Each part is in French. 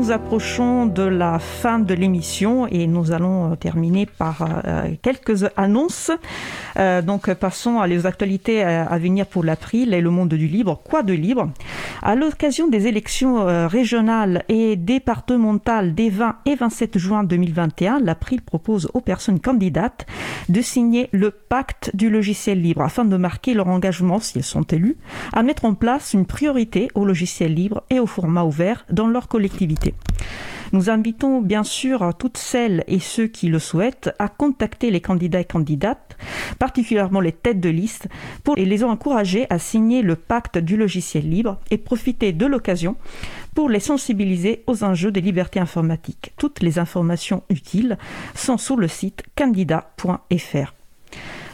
nous approchons de la fin de l'émission et nous allons terminer par quelques annonces. donc passons à les actualités à venir pour l'April et le monde du libre. Quoi de libre? À l'occasion des élections régionales et départementales des 20 et 27 juin 2021, l'April propose aux personnes candidates de signer le pacte du logiciel libre afin de marquer leur engagement, si elles sont élues, à mettre en place une priorité au logiciel libre et au format ouvert dans leur collectivité. Nous invitons bien sûr toutes celles et ceux qui le souhaitent à contacter les candidats et candidates, particulièrement les têtes de liste, pour les encourager à signer le pacte du logiciel libre et profiter de l'occasion pour les sensibiliser aux enjeux des libertés informatiques. Toutes les informations utiles sont sur le site candidat.fr.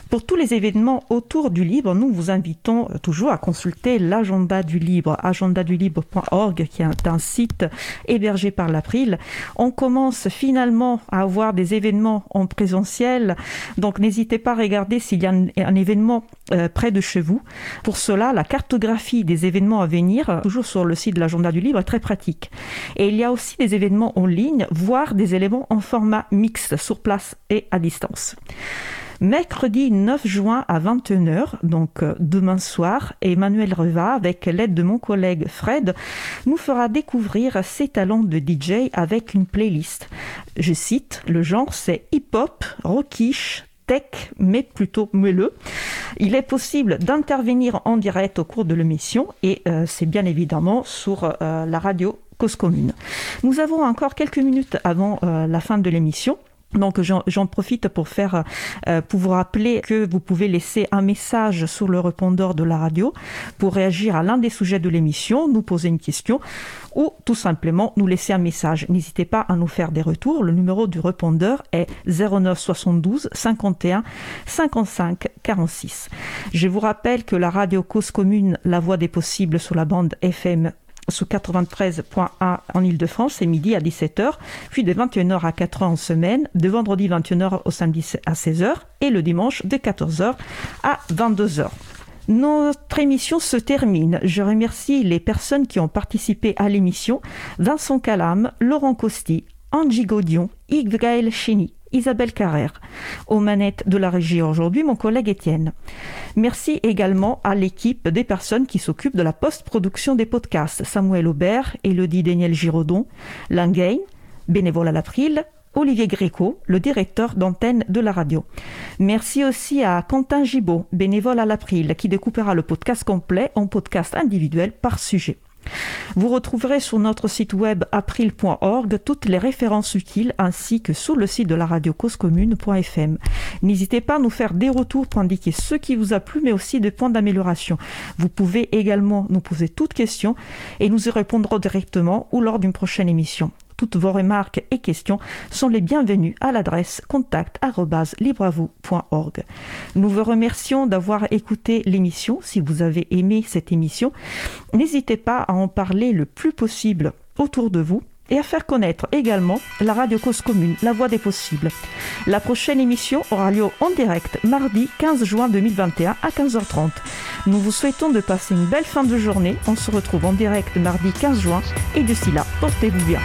Pour tous les événements autour du libre, nous vous invitons toujours à consulter l'agenda du libre, agendadulibre.org, qui est un site hébergé par l'April. On commence finalement à avoir des événements en présentiel, donc n'hésitez pas à regarder s'il y a un, événement euh, près de chez vous. Pour cela, la cartographie des événements à venir, toujours sur le site de l'agenda du libre, est très pratique. Et il y a aussi des événements en ligne, voire des éléments en format mixte, sur place et à distance. Mercredi 9 juin à 21h, donc euh, demain soir, Emmanuel Reva, avec l'aide de mon collègue Fred, nous fera découvrir ses talents de DJ avec une playlist. Je cite, le genre c'est hip-hop, rockish, tech, mais plutôt moelleux. Il est possible d'intervenir en direct au cours de l'émission et euh, c'est bien évidemment sur euh, la radio Cause Commune. Nous avons encore quelques minutes avant la fin de l'émission. Donc j'en profite pour faire euh, pour vous rappeler que vous pouvez laisser un message sur le répondeur de la radio pour réagir à l'un des sujets de l'émission, nous poser une question ou tout simplement nous laisser un message. N'hésitez pas à nous faire des retours. Le numéro du répondeur est 09 72 51 55 46. Je vous rappelle que la radio Cause Commune, la voix des possibles sur la bande FM sous 93.1 en Ile-de-France, c'est midi à 17h, puis de 21h à 4h en semaine, de vendredi 21h au samedi à 16h et le dimanche de 14h à 22h. Notre émission se termine. Je remercie les personnes qui ont participé à l'émission. Vincent Calam, Laurent Costi, Angie Gaudion, Yves Gaël Chény, Isabelle Carrère. Aux manettes de la régie aujourd'hui, mon collègue Étienne. Merci également à l'équipe des personnes qui s'occupent de la post-production des podcasts. Samuel Aubert, Elodie Daniel Giraudon, Langain, bénévole à l'April, Olivier Gréco, le directeur d'antenne de la radio. Merci aussi à Quentin Gibaud, bénévole à l'April, qui découpera le podcast complet en podcast individuel par sujet. Vous retrouverez sur notre site web april.org toutes les références utiles ainsi que sur le site de la radio causecommune.fm. N'hésitez pas à nous faire des retours pour indiquer ce qui vous a plu mais aussi des points d'amélioration. Vous pouvez également nous poser toutes questions et nous y répondrons directement ou lors d'une prochaine émission. Toutes vos remarques et questions sont les bienvenues à l'adresse contact@libreavou.org. Nous vous remercions d'avoir écouté l'émission. Si vous avez aimé cette émission, n'hésitez pas à en parler le plus possible autour de vous et à faire connaître également la radio cause commune, la voix des possibles. La prochaine émission aura lieu en direct mardi 15 juin 2021 à 15h30. Nous vous souhaitons de passer une belle fin de journée. On se retrouve en direct mardi 15 juin et d'ici là, portez-vous bien.